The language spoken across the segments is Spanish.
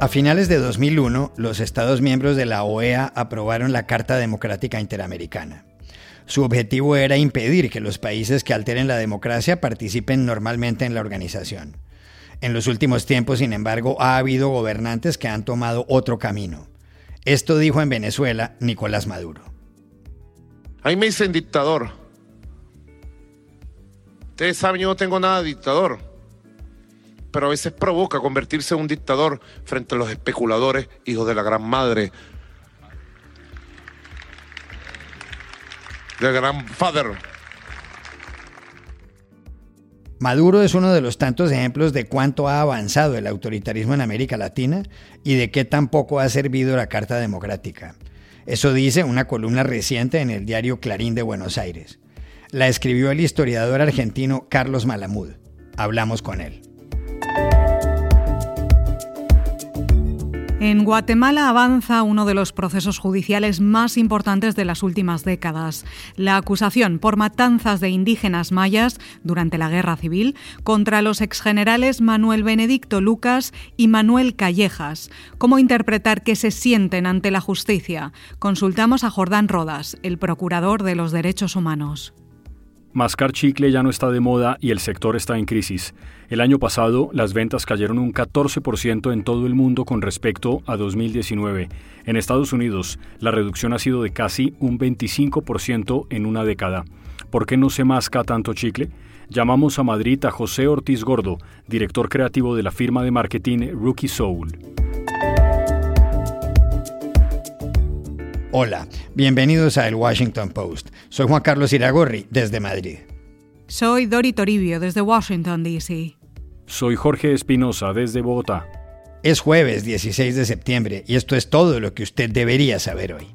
A finales de 2001, los Estados miembros de la OEA aprobaron la Carta Democrática Interamericana. Su objetivo era impedir que los países que alteren la democracia participen normalmente en la organización. En los últimos tiempos, sin embargo, ha habido gobernantes que han tomado otro camino. Esto dijo en Venezuela Nicolás Maduro. Ahí me dicen dictador. Ustedes saben, yo no tengo nada de dictador pero a veces provoca convertirse en un dictador frente a los especuladores, hijos de la gran madre, del gran father. Maduro es uno de los tantos ejemplos de cuánto ha avanzado el autoritarismo en América Latina y de qué tampoco ha servido la Carta Democrática. Eso dice una columna reciente en el diario Clarín de Buenos Aires. La escribió el historiador argentino Carlos Malamud. Hablamos con él. En Guatemala avanza uno de los procesos judiciales más importantes de las últimas décadas, la acusación por matanzas de indígenas mayas durante la Guerra Civil contra los exgenerales Manuel Benedicto Lucas y Manuel Callejas. ¿Cómo interpretar que se sienten ante la justicia? Consultamos a Jordán Rodas, el procurador de los derechos humanos. Mascar chicle ya no está de moda y el sector está en crisis. El año pasado, las ventas cayeron un 14% en todo el mundo con respecto a 2019. En Estados Unidos, la reducción ha sido de casi un 25% en una década. ¿Por qué no se masca tanto chicle? Llamamos a Madrid a José Ortiz Gordo, director creativo de la firma de marketing Rookie Soul. Hola, bienvenidos a El Washington Post. Soy Juan Carlos Iragorri, desde Madrid. Soy Dori Toribio, desde Washington, D.C. Soy Jorge Espinosa, desde Bogotá. Es jueves 16 de septiembre y esto es todo lo que usted debería saber hoy.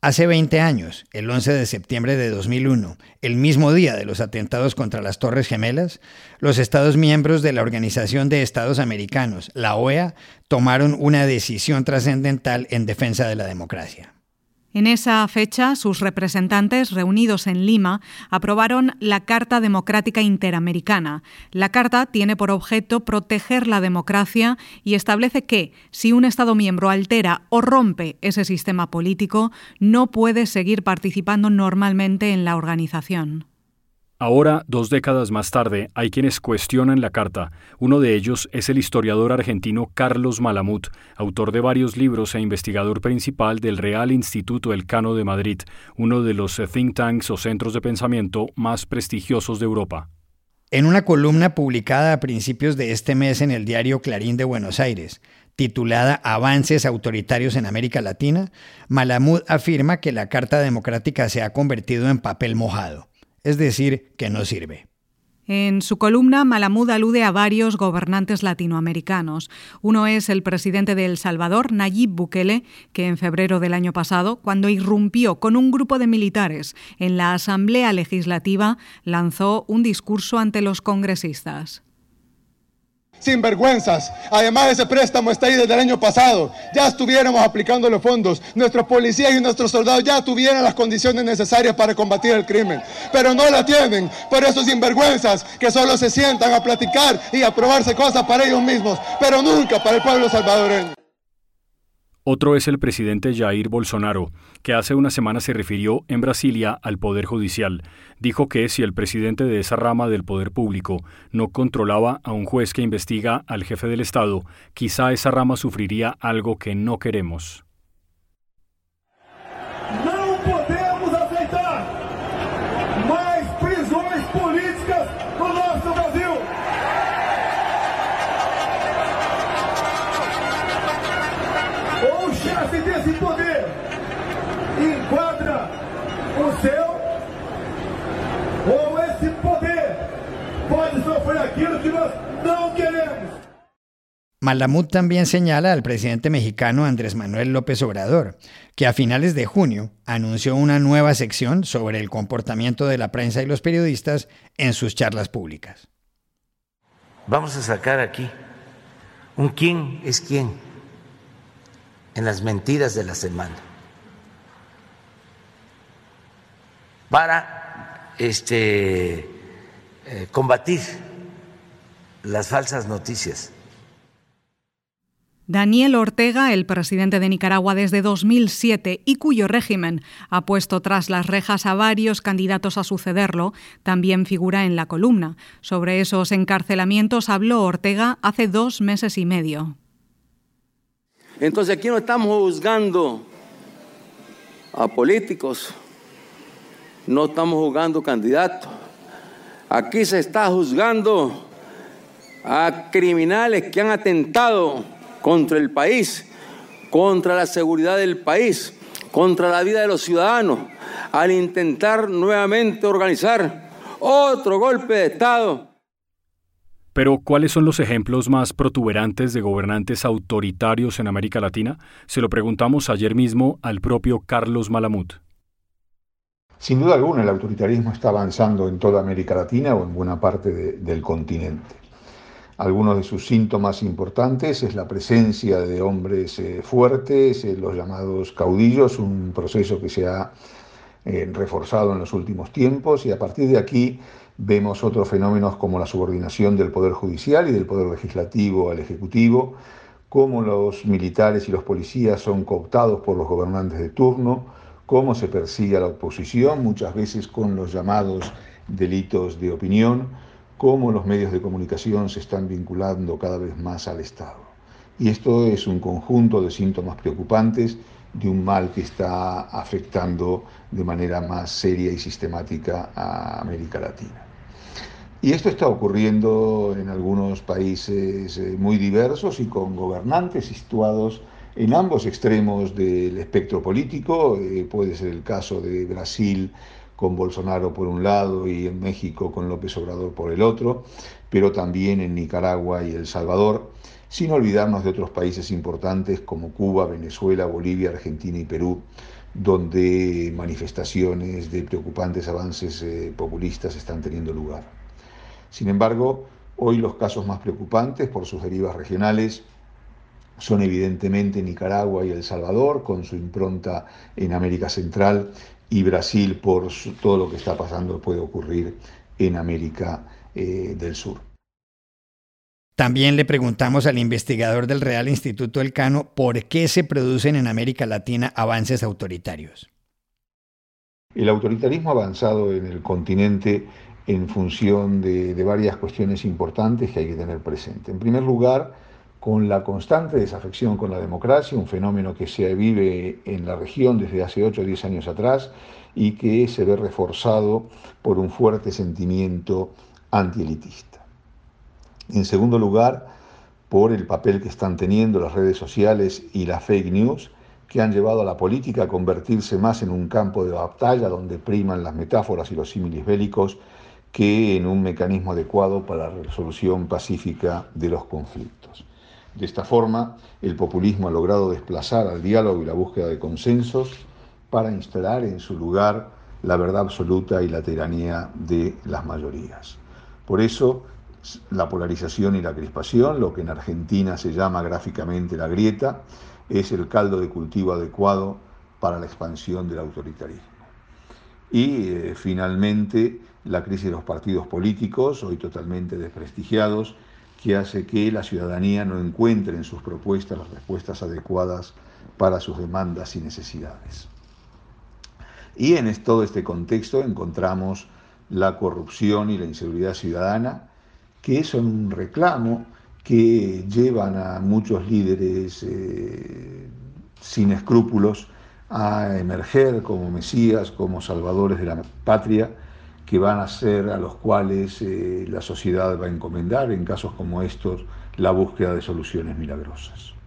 Hace 20 años, el 11 de septiembre de 2001, el mismo día de los atentados contra las Torres Gemelas, los Estados miembros de la Organización de Estados Americanos, la OEA, tomaron una decisión trascendental en defensa de la democracia. En esa fecha, sus representantes, reunidos en Lima, aprobaron la Carta Democrática Interamericana. La Carta tiene por objeto proteger la democracia y establece que, si un Estado miembro altera o rompe ese sistema político, no puede seguir participando normalmente en la organización. Ahora, dos décadas más tarde, hay quienes cuestionan la Carta. Uno de ellos es el historiador argentino Carlos Malamut, autor de varios libros e investigador principal del Real Instituto Elcano de Madrid, uno de los think tanks o centros de pensamiento más prestigiosos de Europa. En una columna publicada a principios de este mes en el diario Clarín de Buenos Aires, titulada Avances autoritarios en América Latina, Malamud afirma que la Carta Democrática se ha convertido en papel mojado es decir, que no sirve. En su columna, Malamud alude a varios gobernantes latinoamericanos. Uno es el presidente de El Salvador, Nayib Bukele, que en febrero del año pasado, cuando irrumpió con un grupo de militares en la Asamblea Legislativa, lanzó un discurso ante los congresistas sinvergüenzas. Además, ese préstamo está ahí desde el año pasado. Ya estuviéramos aplicando los fondos. Nuestros policías y nuestros soldados ya tuvieran las condiciones necesarias para combatir el crimen. Pero no la tienen. Por esos sinvergüenzas que solo se sientan a platicar y a probarse cosas para ellos mismos, pero nunca para el pueblo salvadoreño. Otro es el presidente Jair Bolsonaro, que hace una semana se refirió en Brasilia al Poder Judicial. Dijo que si el presidente de esa rama del poder público no controlaba a un juez que investiga al jefe del Estado, quizá esa rama sufriría algo que no queremos. Malamud también señala al presidente mexicano Andrés Manuel López Obrador, que a finales de junio anunció una nueva sección sobre el comportamiento de la prensa y los periodistas en sus charlas públicas. Vamos a sacar aquí un quién es quién en las mentiras de la semana para este, eh, combatir las falsas noticias. Daniel Ortega, el presidente de Nicaragua desde 2007 y cuyo régimen ha puesto tras las rejas a varios candidatos a sucederlo, también figura en la columna. Sobre esos encarcelamientos habló Ortega hace dos meses y medio. Entonces aquí no estamos juzgando a políticos, no estamos juzgando candidatos. Aquí se está juzgando a criminales que han atentado contra el país, contra la seguridad del país, contra la vida de los ciudadanos, al intentar nuevamente organizar otro golpe de Estado. Pero, ¿cuáles son los ejemplos más protuberantes de gobernantes autoritarios en América Latina? Se lo preguntamos ayer mismo al propio Carlos Malamud. Sin duda alguna, el autoritarismo está avanzando en toda América Latina o en buena parte del continente. Algunos de sus síntomas importantes es la presencia de hombres eh, fuertes, eh, los llamados caudillos, un proceso que se ha eh, reforzado en los últimos tiempos y a partir de aquí vemos otros fenómenos como la subordinación del Poder Judicial y del Poder Legislativo al Ejecutivo, cómo los militares y los policías son cooptados por los gobernantes de turno, cómo se persigue a la oposición, muchas veces con los llamados delitos de opinión, cómo los medios de comunicación se están vinculando cada vez más al Estado. Y esto es un conjunto de síntomas preocupantes de un mal que está afectando de manera más seria y sistemática a América Latina. Y esto está ocurriendo en algunos países eh, muy diversos y con gobernantes situados en ambos extremos del espectro político. Eh, puede ser el caso de Brasil con Bolsonaro por un lado y en México con López Obrador por el otro, pero también en Nicaragua y El Salvador, sin olvidarnos de otros países importantes como Cuba, Venezuela, Bolivia, Argentina y Perú, donde manifestaciones de preocupantes avances eh, populistas están teniendo lugar. Sin embargo, hoy los casos más preocupantes por sus derivas regionales son evidentemente Nicaragua y El Salvador, con su impronta en América Central, y Brasil por todo lo que está pasando puede ocurrir en América eh, del Sur. También le preguntamos al investigador del Real Instituto Elcano por qué se producen en América Latina avances autoritarios. El autoritarismo ha avanzado en el continente en función de, de varias cuestiones importantes que hay que tener presente. En primer lugar, con la constante desafección con la democracia, un fenómeno que se vive en la región desde hace 8 o 10 años atrás y que se ve reforzado por un fuerte sentimiento antielitista. En segundo lugar, por el papel que están teniendo las redes sociales y las fake news, que han llevado a la política a convertirse más en un campo de batalla donde priman las metáforas y los símiles bélicos que en un mecanismo adecuado para la resolución pacífica de los conflictos. De esta forma, el populismo ha logrado desplazar al diálogo y la búsqueda de consensos para instalar en su lugar la verdad absoluta y la tiranía de las mayorías. Por eso, la polarización y la crispación, lo que en Argentina se llama gráficamente la grieta, es el caldo de cultivo adecuado para la expansión del autoritarismo. Y eh, finalmente, la crisis de los partidos políticos, hoy totalmente desprestigiados, que hace que la ciudadanía no encuentre en sus propuestas las respuestas adecuadas para sus demandas y necesidades. Y en todo este contexto encontramos la corrupción y la inseguridad ciudadana, que son un reclamo que llevan a muchos líderes eh, sin escrúpulos a emerger como mesías, como salvadores de la patria, que van a ser a los cuales eh, la sociedad va a encomendar en casos como estos la búsqueda de soluciones milagrosas.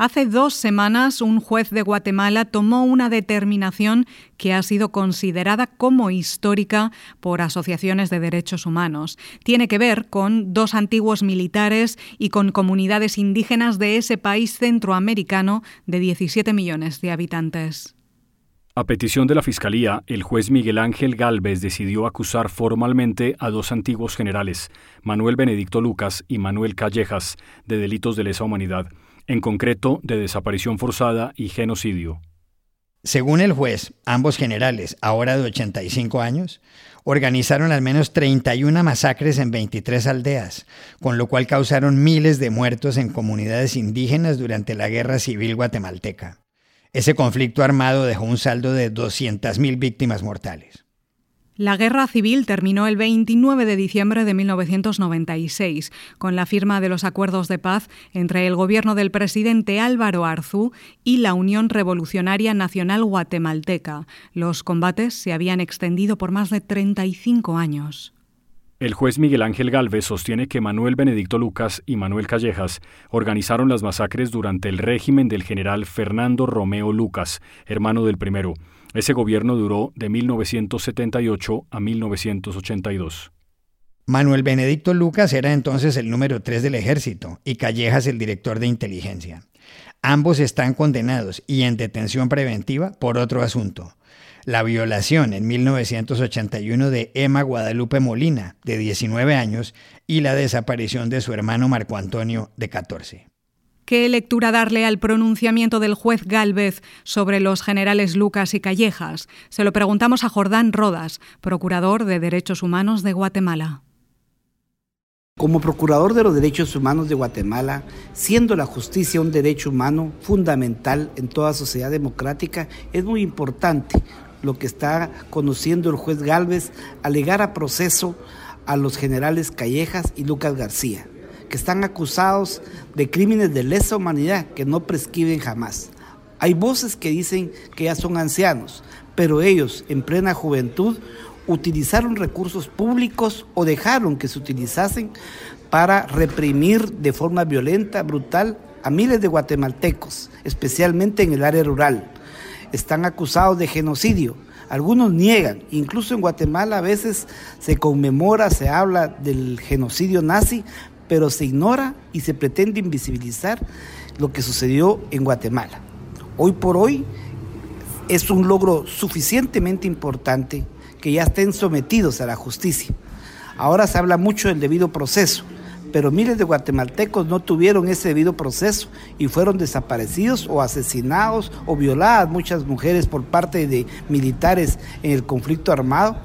Hace dos semanas un juez de Guatemala tomó una determinación que ha sido considerada como histórica por asociaciones de derechos humanos. Tiene que ver con dos antiguos militares y con comunidades indígenas de ese país centroamericano de 17 millones de habitantes. A petición de la Fiscalía, el juez Miguel Ángel Galvez decidió acusar formalmente a dos antiguos generales, Manuel Benedicto Lucas y Manuel Callejas, de delitos de lesa humanidad, en concreto de desaparición forzada y genocidio. Según el juez, ambos generales, ahora de 85 años, organizaron al menos 31 masacres en 23 aldeas, con lo cual causaron miles de muertos en comunidades indígenas durante la Guerra Civil guatemalteca. Ese conflicto armado dejó un saldo de 200.000 víctimas mortales. La guerra civil terminó el 29 de diciembre de 1996 con la firma de los acuerdos de paz entre el gobierno del presidente Álvaro Arzú y la Unión Revolucionaria Nacional Guatemalteca. Los combates se habían extendido por más de 35 años. El juez Miguel Ángel Galvez sostiene que Manuel Benedicto Lucas y Manuel Callejas organizaron las masacres durante el régimen del general Fernando Romeo Lucas, hermano del primero. Ese gobierno duró de 1978 a 1982. Manuel Benedicto Lucas era entonces el número 3 del ejército y Callejas el director de inteligencia. Ambos están condenados y en detención preventiva por otro asunto, la violación en 1981 de Emma Guadalupe Molina, de 19 años, y la desaparición de su hermano Marco Antonio, de 14. ¿Qué lectura darle al pronunciamiento del juez Gálvez sobre los generales Lucas y Callejas? Se lo preguntamos a Jordán Rodas, procurador de Derechos Humanos de Guatemala. Como procurador de los derechos humanos de Guatemala, siendo la justicia un derecho humano fundamental en toda sociedad democrática, es muy importante lo que está conociendo el juez Galvez, alegar a proceso a los generales Callejas y Lucas García, que están acusados de crímenes de lesa humanidad que no prescriben jamás. Hay voces que dicen que ya son ancianos, pero ellos en plena juventud utilizaron recursos públicos o dejaron que se utilizasen para reprimir de forma violenta, brutal, a miles de guatemaltecos, especialmente en el área rural están acusados de genocidio. Algunos niegan, incluso en Guatemala a veces se conmemora, se habla del genocidio nazi, pero se ignora y se pretende invisibilizar lo que sucedió en Guatemala. Hoy por hoy es un logro suficientemente importante que ya estén sometidos a la justicia. Ahora se habla mucho del debido proceso pero miles de guatemaltecos no tuvieron ese debido proceso y fueron desaparecidos o asesinados o violadas muchas mujeres por parte de militares en el conflicto armado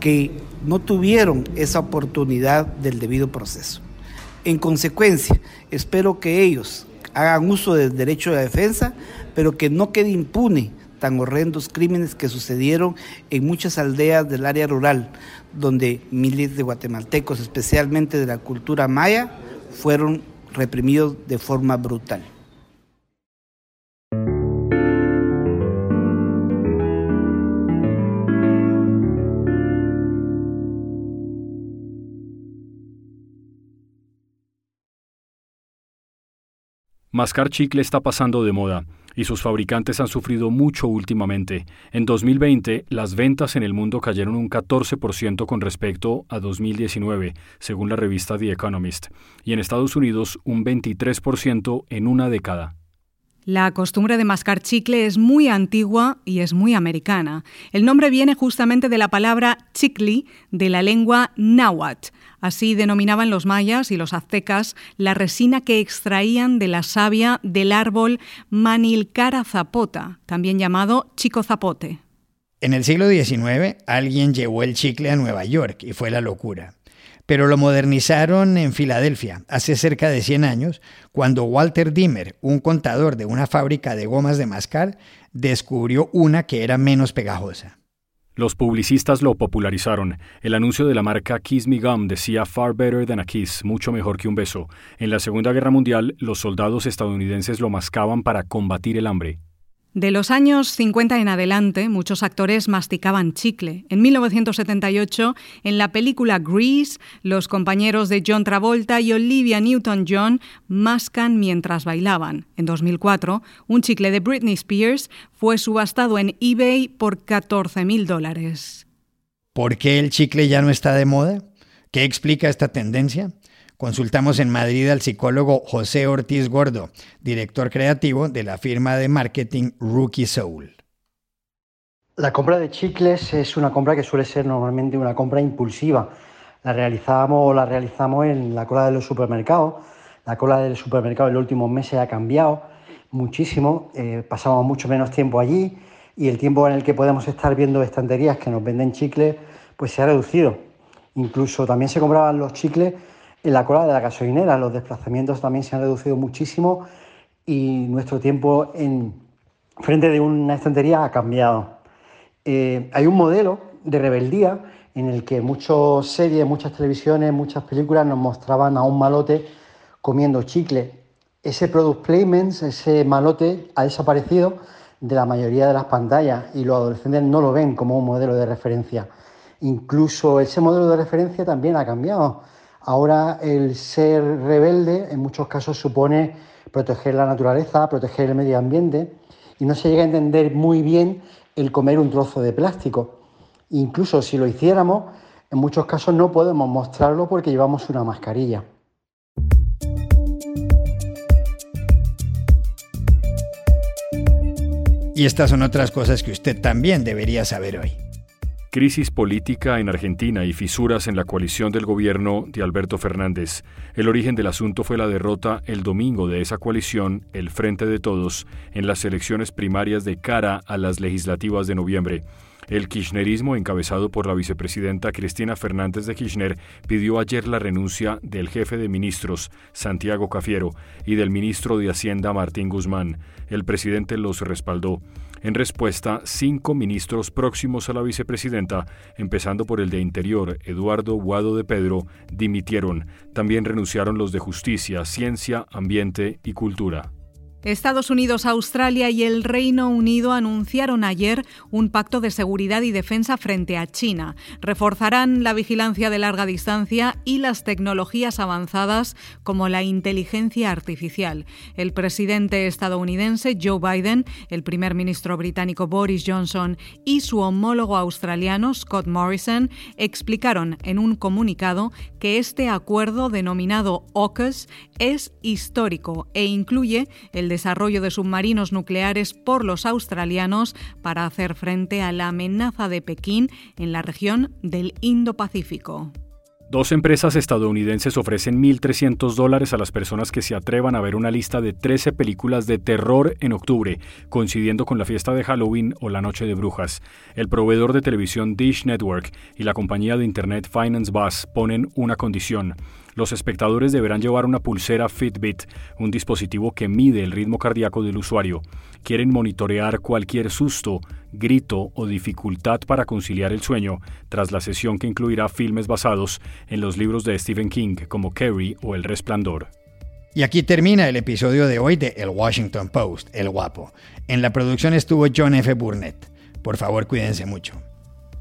que no tuvieron esa oportunidad del debido proceso. En consecuencia, espero que ellos hagan uso del derecho de defensa, pero que no quede impune tan horrendos crímenes que sucedieron en muchas aldeas del área rural, donde miles de guatemaltecos, especialmente de la cultura maya, fueron reprimidos de forma brutal. Mascar chicle está pasando de moda y sus fabricantes han sufrido mucho últimamente. En 2020, las ventas en el mundo cayeron un 14% con respecto a 2019, según la revista The Economist, y en Estados Unidos un 23% en una década. La costumbre de mascar chicle es muy antigua y es muy americana. El nombre viene justamente de la palabra chicle de la lengua náhuatl. Así denominaban los mayas y los aztecas la resina que extraían de la savia del árbol Manilcara zapota, también llamado chico zapote. En el siglo XIX alguien llevó el chicle a Nueva York y fue la locura pero lo modernizaron en Filadelfia hace cerca de 100 años, cuando Walter Dimmer, un contador de una fábrica de gomas de mascar, descubrió una que era menos pegajosa. Los publicistas lo popularizaron. El anuncio de la marca Kiss Me Gum decía Far better than a kiss, mucho mejor que un beso. En la Segunda Guerra Mundial, los soldados estadounidenses lo mascaban para combatir el hambre. De los años 50 en adelante, muchos actores masticaban chicle. En 1978, en la película Grease, los compañeros de John Travolta y Olivia Newton-John mascan mientras bailaban. En 2004, un chicle de Britney Spears fue subastado en eBay por 14 mil dólares. ¿Por qué el chicle ya no está de moda? ¿Qué explica esta tendencia? Consultamos en Madrid al psicólogo José Ortiz Gordo, director creativo de la firma de marketing Rookie Soul. La compra de chicles es una compra que suele ser normalmente una compra impulsiva. La realizamos, la realizamos en la cola de los supermercados. La cola del supermercado en los últimos meses ha cambiado muchísimo. Eh, pasamos mucho menos tiempo allí y el tiempo en el que podemos estar viendo estanterías que nos venden chicles pues se ha reducido. Incluso también se compraban los chicles en la cola de la gasolinera. Los desplazamientos también se han reducido muchísimo y nuestro tiempo en frente de una estantería ha cambiado. Eh, hay un modelo de rebeldía en el que muchas series, muchas televisiones, muchas películas nos mostraban a un malote comiendo chicle. Ese product placement, ese malote ha desaparecido de la mayoría de las pantallas y los adolescentes no lo ven como un modelo de referencia. Incluso ese modelo de referencia también ha cambiado. Ahora el ser rebelde en muchos casos supone proteger la naturaleza, proteger el medio ambiente y no se llega a entender muy bien el comer un trozo de plástico. Incluso si lo hiciéramos, en muchos casos no podemos mostrarlo porque llevamos una mascarilla. Y estas son otras cosas que usted también debería saber hoy. Crisis política en Argentina y fisuras en la coalición del gobierno de Alberto Fernández. El origen del asunto fue la derrota el domingo de esa coalición, el Frente de Todos, en las elecciones primarias de cara a las legislativas de noviembre. El kirchnerismo, encabezado por la vicepresidenta Cristina Fernández de Kirchner, pidió ayer la renuncia del jefe de ministros, Santiago Cafiero, y del ministro de Hacienda, Martín Guzmán. El presidente los respaldó. En respuesta, cinco ministros próximos a la vicepresidenta, empezando por el de Interior, Eduardo Guado de Pedro, dimitieron. También renunciaron los de Justicia, Ciencia, Ambiente y Cultura. Estados Unidos, Australia y el Reino Unido anunciaron ayer un pacto de seguridad y defensa frente a China. Reforzarán la vigilancia de larga distancia y las tecnologías avanzadas como la inteligencia artificial. El presidente estadounidense Joe Biden, el primer ministro británico Boris Johnson y su homólogo australiano Scott Morrison explicaron en un comunicado que este acuerdo denominado AUKUS es histórico e incluye el desarrollo de submarinos nucleares por los australianos para hacer frente a la amenaza de Pekín en la región del Indo-Pacífico. Dos empresas estadounidenses ofrecen 1.300 dólares a las personas que se atrevan a ver una lista de 13 películas de terror en octubre, coincidiendo con la fiesta de Halloween o la Noche de Brujas. El proveedor de televisión Dish Network y la compañía de Internet Finance Bus ponen una condición. Los espectadores deberán llevar una pulsera Fitbit, un dispositivo que mide el ritmo cardíaco del usuario. Quieren monitorear cualquier susto, grito o dificultad para conciliar el sueño tras la sesión que incluirá filmes basados en los libros de Stephen King como Carrie o El Resplandor. Y aquí termina el episodio de hoy de El Washington Post, El Guapo. En la producción estuvo John F. Burnett. Por favor, cuídense mucho